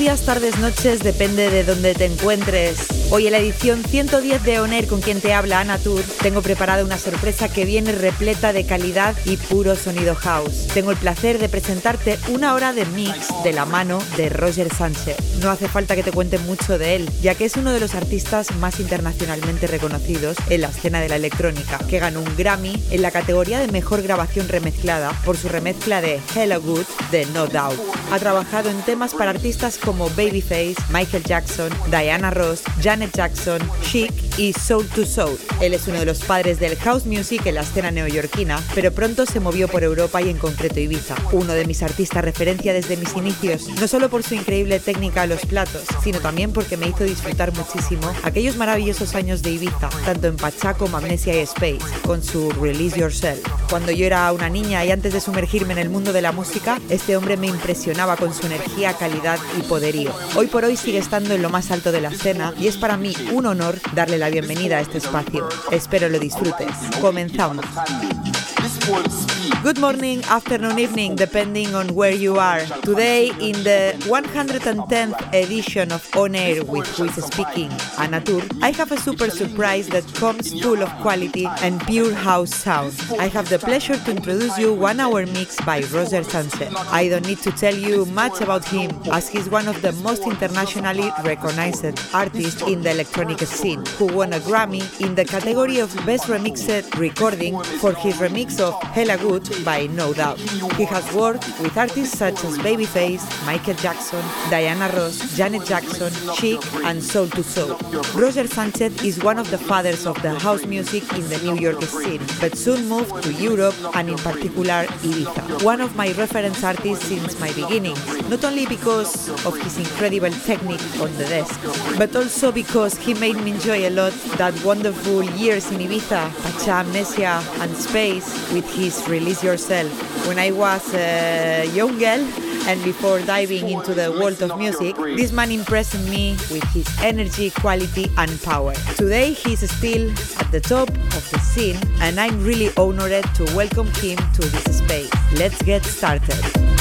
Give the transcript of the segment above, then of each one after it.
Días, tardes, noches, depende de donde te encuentres. Hoy en la edición 110 de Oner con quien te habla Ana Tour, tengo preparada una sorpresa que viene repleta de calidad y puro sonido house. Tengo el placer de presentarte una hora de mix de la mano de Roger Sánchez. No hace falta que te cuente mucho de él, ya que es uno de los artistas más internacionalmente reconocidos en la escena de la electrónica, que ganó un Grammy en la categoría de mejor grabación remezclada por su remezcla de Hello Good de No Doubt. Ha trabajado en temas para artistas como Babyface, Michael Jackson, Diana Ross, Janet Jackson, Chic y Soul to Soul. Él es uno de los padres del house music en la escena neoyorquina, pero pronto se movió por Europa y en concreto Ibiza. Uno de mis artistas referencia desde mis inicios, no solo por su increíble técnica a los platos, sino también porque me hizo disfrutar muchísimo aquellos maravillosos años de Ibiza, tanto en Pachá como Amnesia y Space, con su Release Yourself. Cuando yo era una niña y antes de sumergirme en el mundo de la música, este hombre me impresionaba con su energía, calidad y poderío. Hoy por hoy sigue estando en lo más alto de la escena y es para mí un honor darle la bienvenida a este espacio. Espero lo disfrutes. Comenzamos. Good morning, afternoon, evening, depending on where you are. Today, in the 110th edition of On Air with Who is Speaking, Anatur, I have a super surprise that comes full of quality and pure house sound. I have the pleasure to introduce you one hour mix by Roger Sunset. I don't need to tell you much about him, as he's one of the most internationally recognized artists in the electronic scene, who won a Grammy in the category of Best Remixed Recording for his remix of Hella Good by No Doubt. He has worked with artists such as Babyface, Michael Jackson, Diana Ross, Janet Jackson, Chic, and Soul to Soul. Roger Sanchez is one of the fathers of the house music in the New York scene, but soon moved to Europe and in particular Ibiza. One of my reference artists since my beginnings, not only because of his incredible technique on the desk, but also because he made me enjoy a lot that wonderful years in Ibiza, Pacha, Amnesia, and Space with his Release Yourself. When I was a young girl, and before diving into the world of music, this man impressed me with his energy, quality, and power. Today, he's still at the top of the scene, and I'm really honored to welcome him to this space. Let's get started.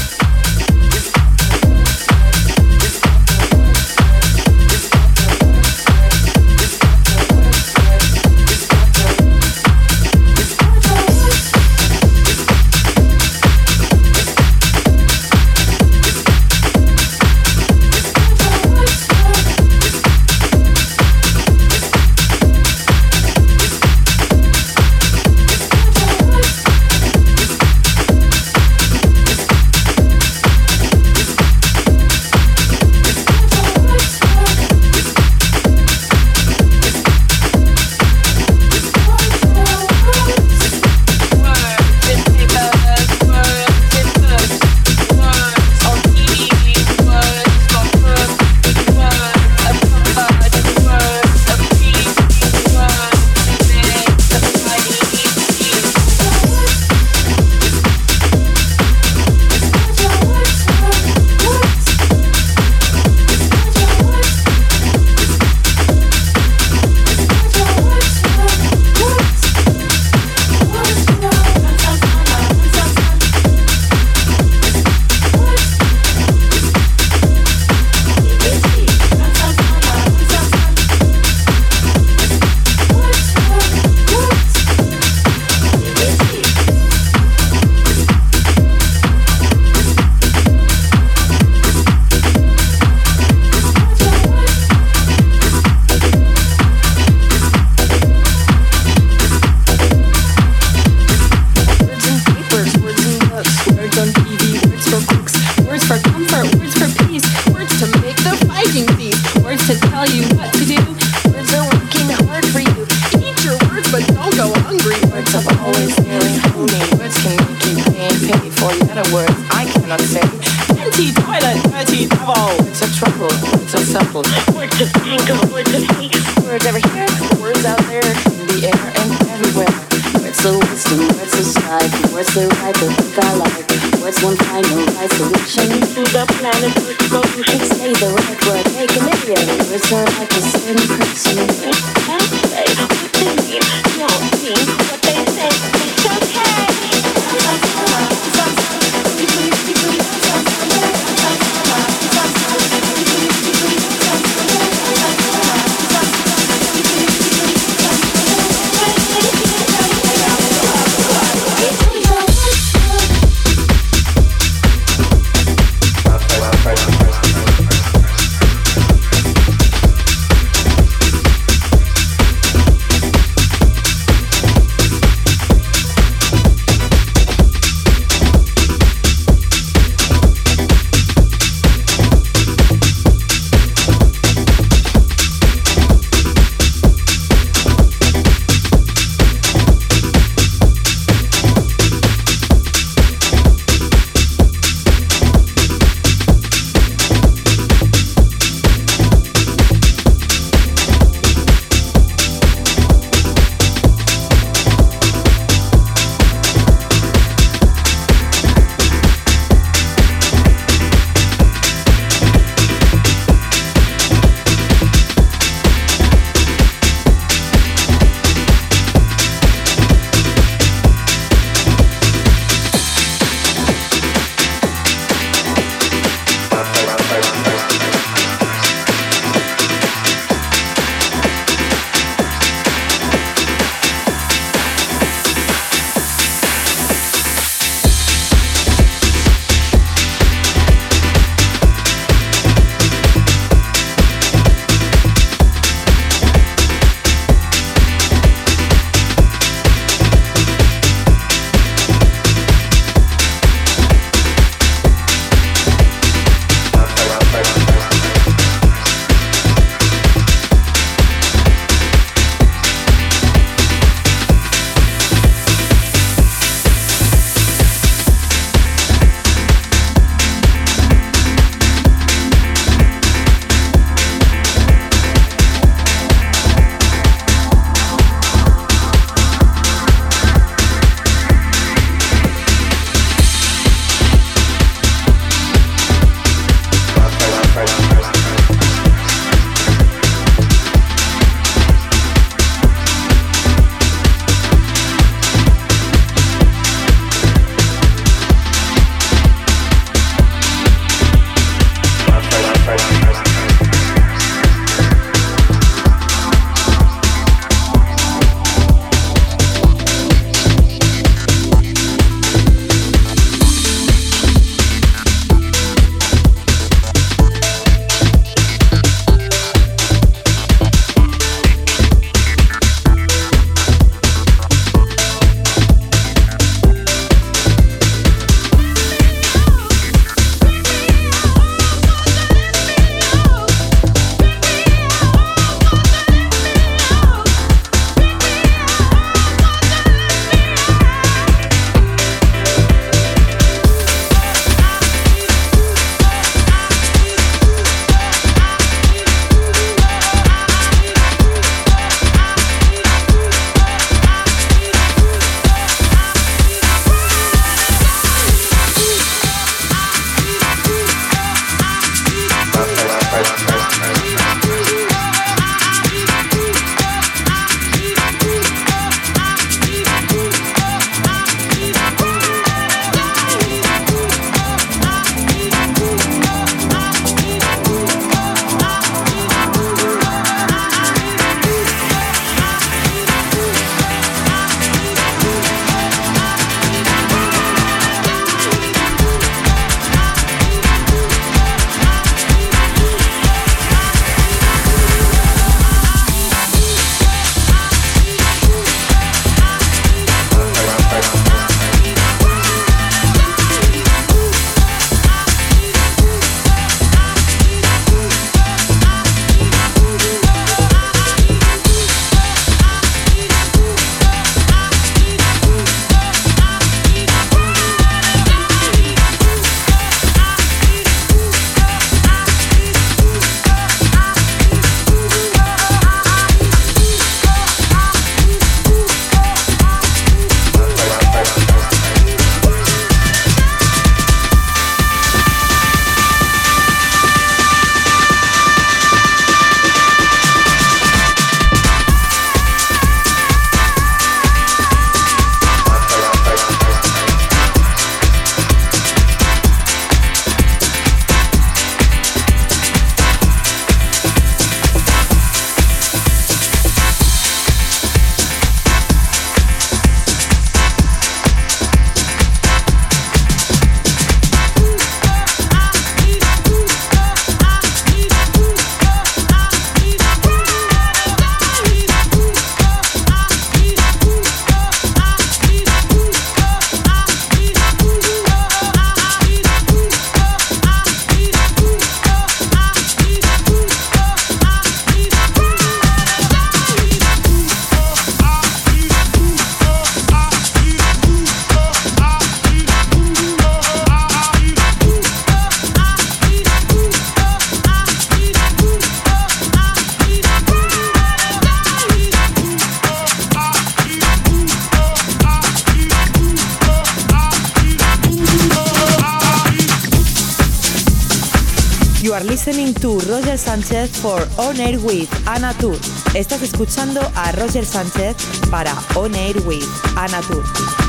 To Roger Sánchez for On Air with Ana Tour. Estás escuchando a Roger Sánchez para On Air with Ana.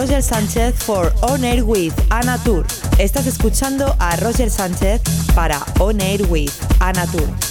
Roger Sánchez for On Air with Anna Tour. Estás escuchando a Roger Sánchez para On Air with Anna Tour.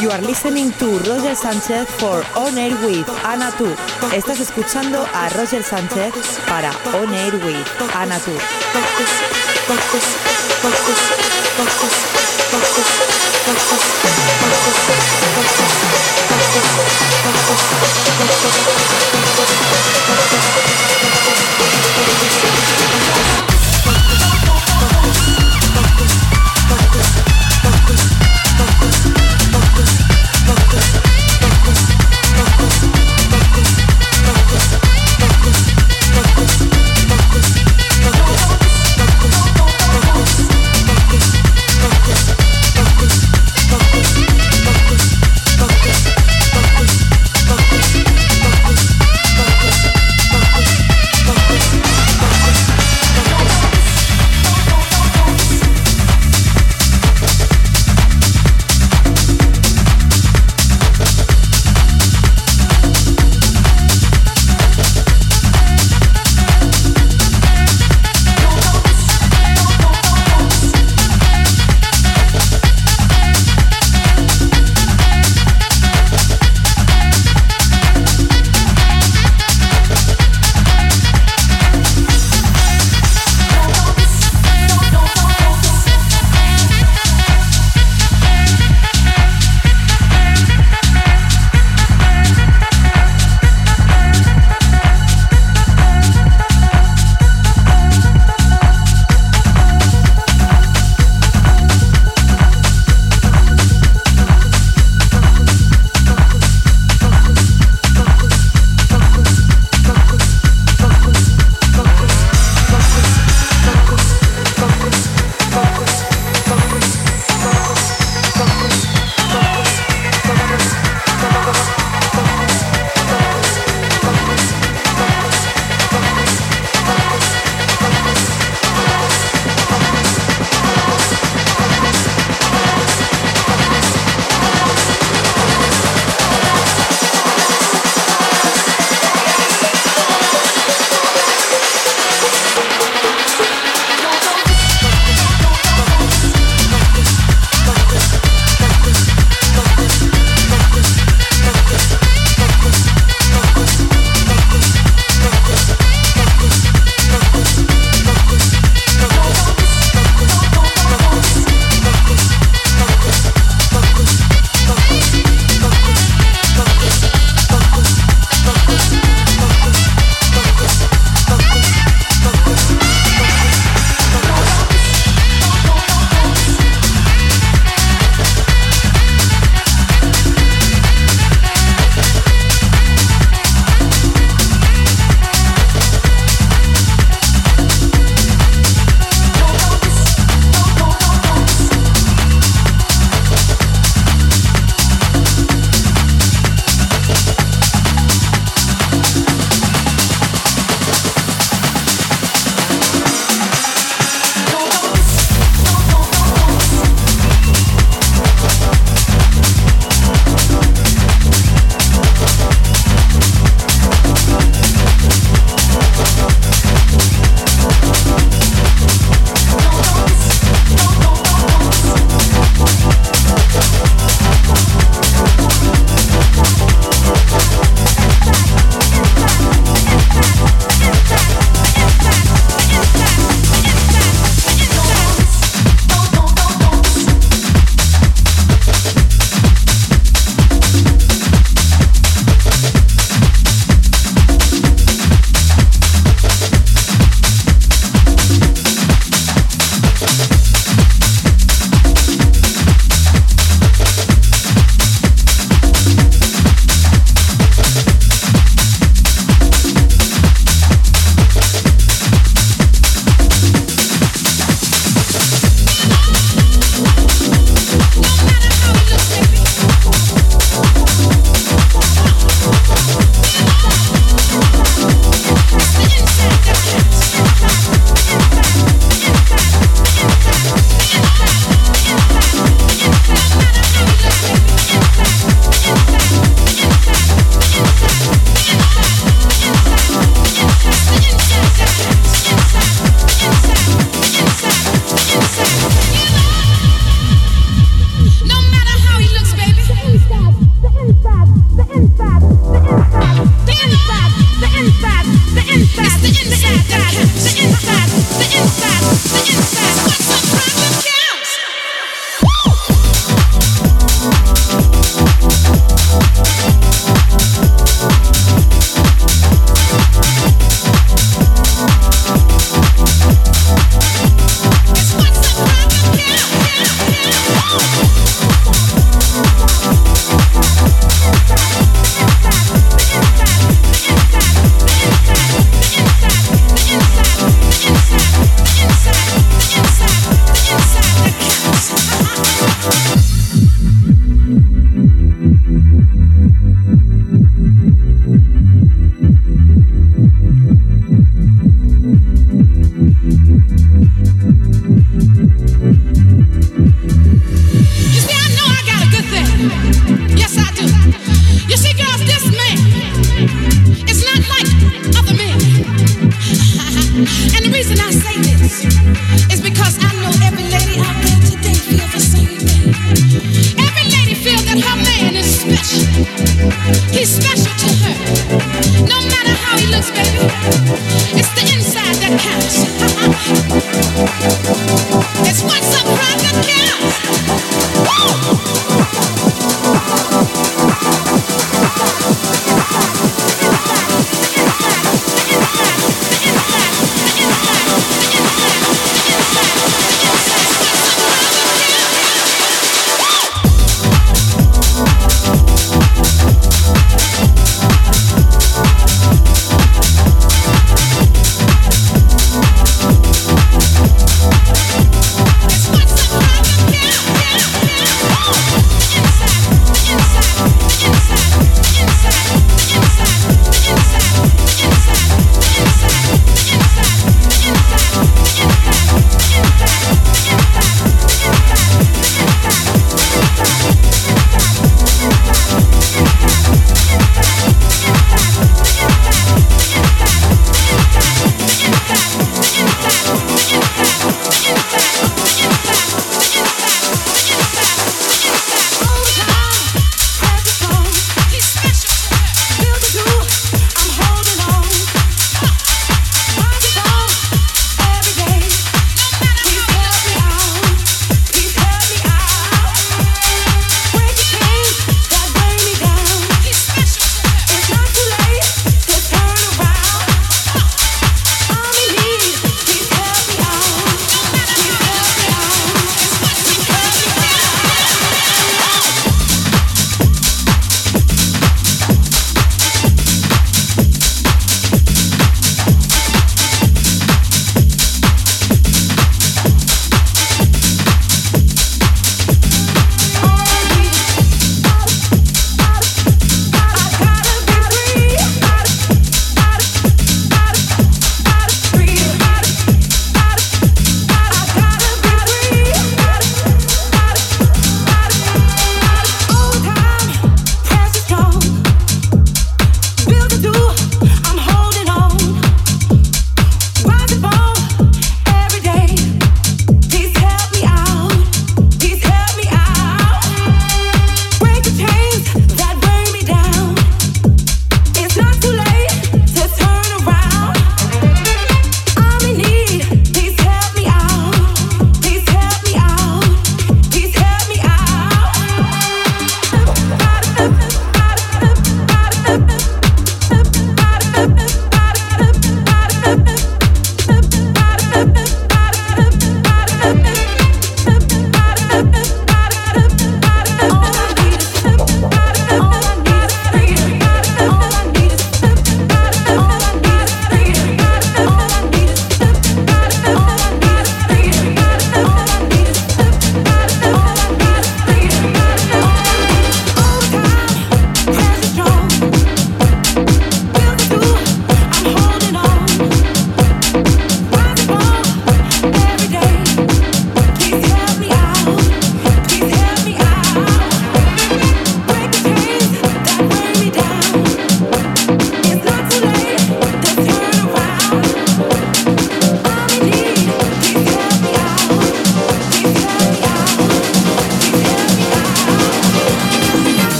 You are listening to Roger Sánchez for On Air with Ana. Estás escuchando a Roger Sánchez para On Air with Ana Focus.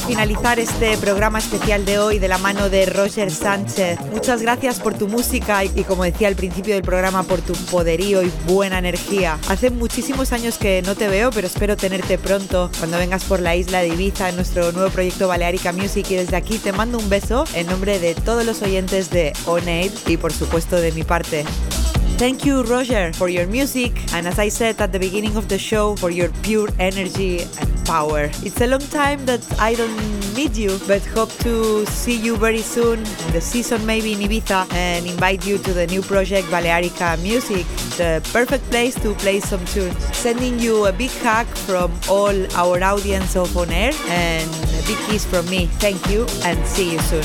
Finalizar este programa especial de hoy de la mano de Roger Sánchez. Muchas gracias por tu música y, como decía al principio del programa, por tu poderío y buena energía. Hace muchísimos años que no te veo, pero espero tenerte pronto cuando vengas por la isla de Ibiza en nuestro nuevo proyecto Balearica Music y desde aquí te mando un beso en nombre de todos los oyentes de On Aid y por supuesto de mi parte. Thank you, Roger, for your music, and as I said at the beginning of the show, for your pure energy and power. It's a long time that I don't meet you, but hope to see you very soon in the season, maybe in Ibiza, and invite you to the new project Balearica Music, the perfect place to play some tunes. Sending you a big hug from all our audience of On Air, and a big kiss from me. Thank you, and see you soon.